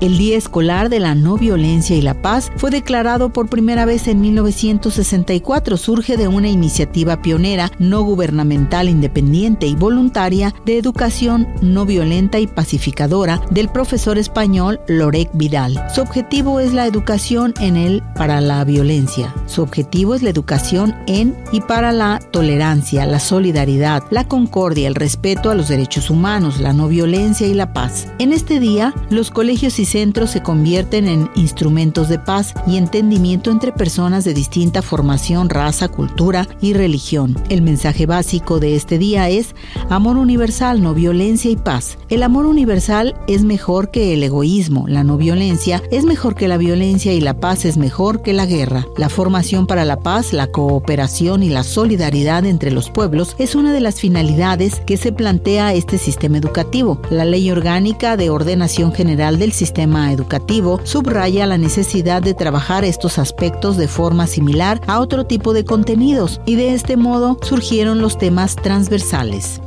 El Día Escolar de la No Violencia y la Paz fue declarado por primera vez en 1964. Surge de una iniciativa pionera, no gubernamental, independiente y voluntaria de educación no violenta y pacificadora del profesor español Lorec Vidal. Su objetivo es la educación en él para la violencia. Su objetivo es la educación en y para la tolerancia, la solidaridad, la concordia, el respeto a los derechos humanos, la no violencia y la paz. En este día, los colegios y centros se convierten en instrumentos de paz y entendimiento entre personas de distinta formación, raza, cultura y religión. El mensaje básico de este día es amor universal, no violencia y paz. El amor universal es mejor que el egoísmo, la no violencia es mejor que la violencia y la paz es mejor que la guerra. La formación para la paz, la cooperación y la solidaridad entre los pueblos es una de las finalidades que se plantea este sistema educativo. La ley orgánica de ordenación general del sistema sistema educativo subraya la necesidad de trabajar estos aspectos de forma similar a otro tipo de contenidos y de este modo surgieron los temas transversales.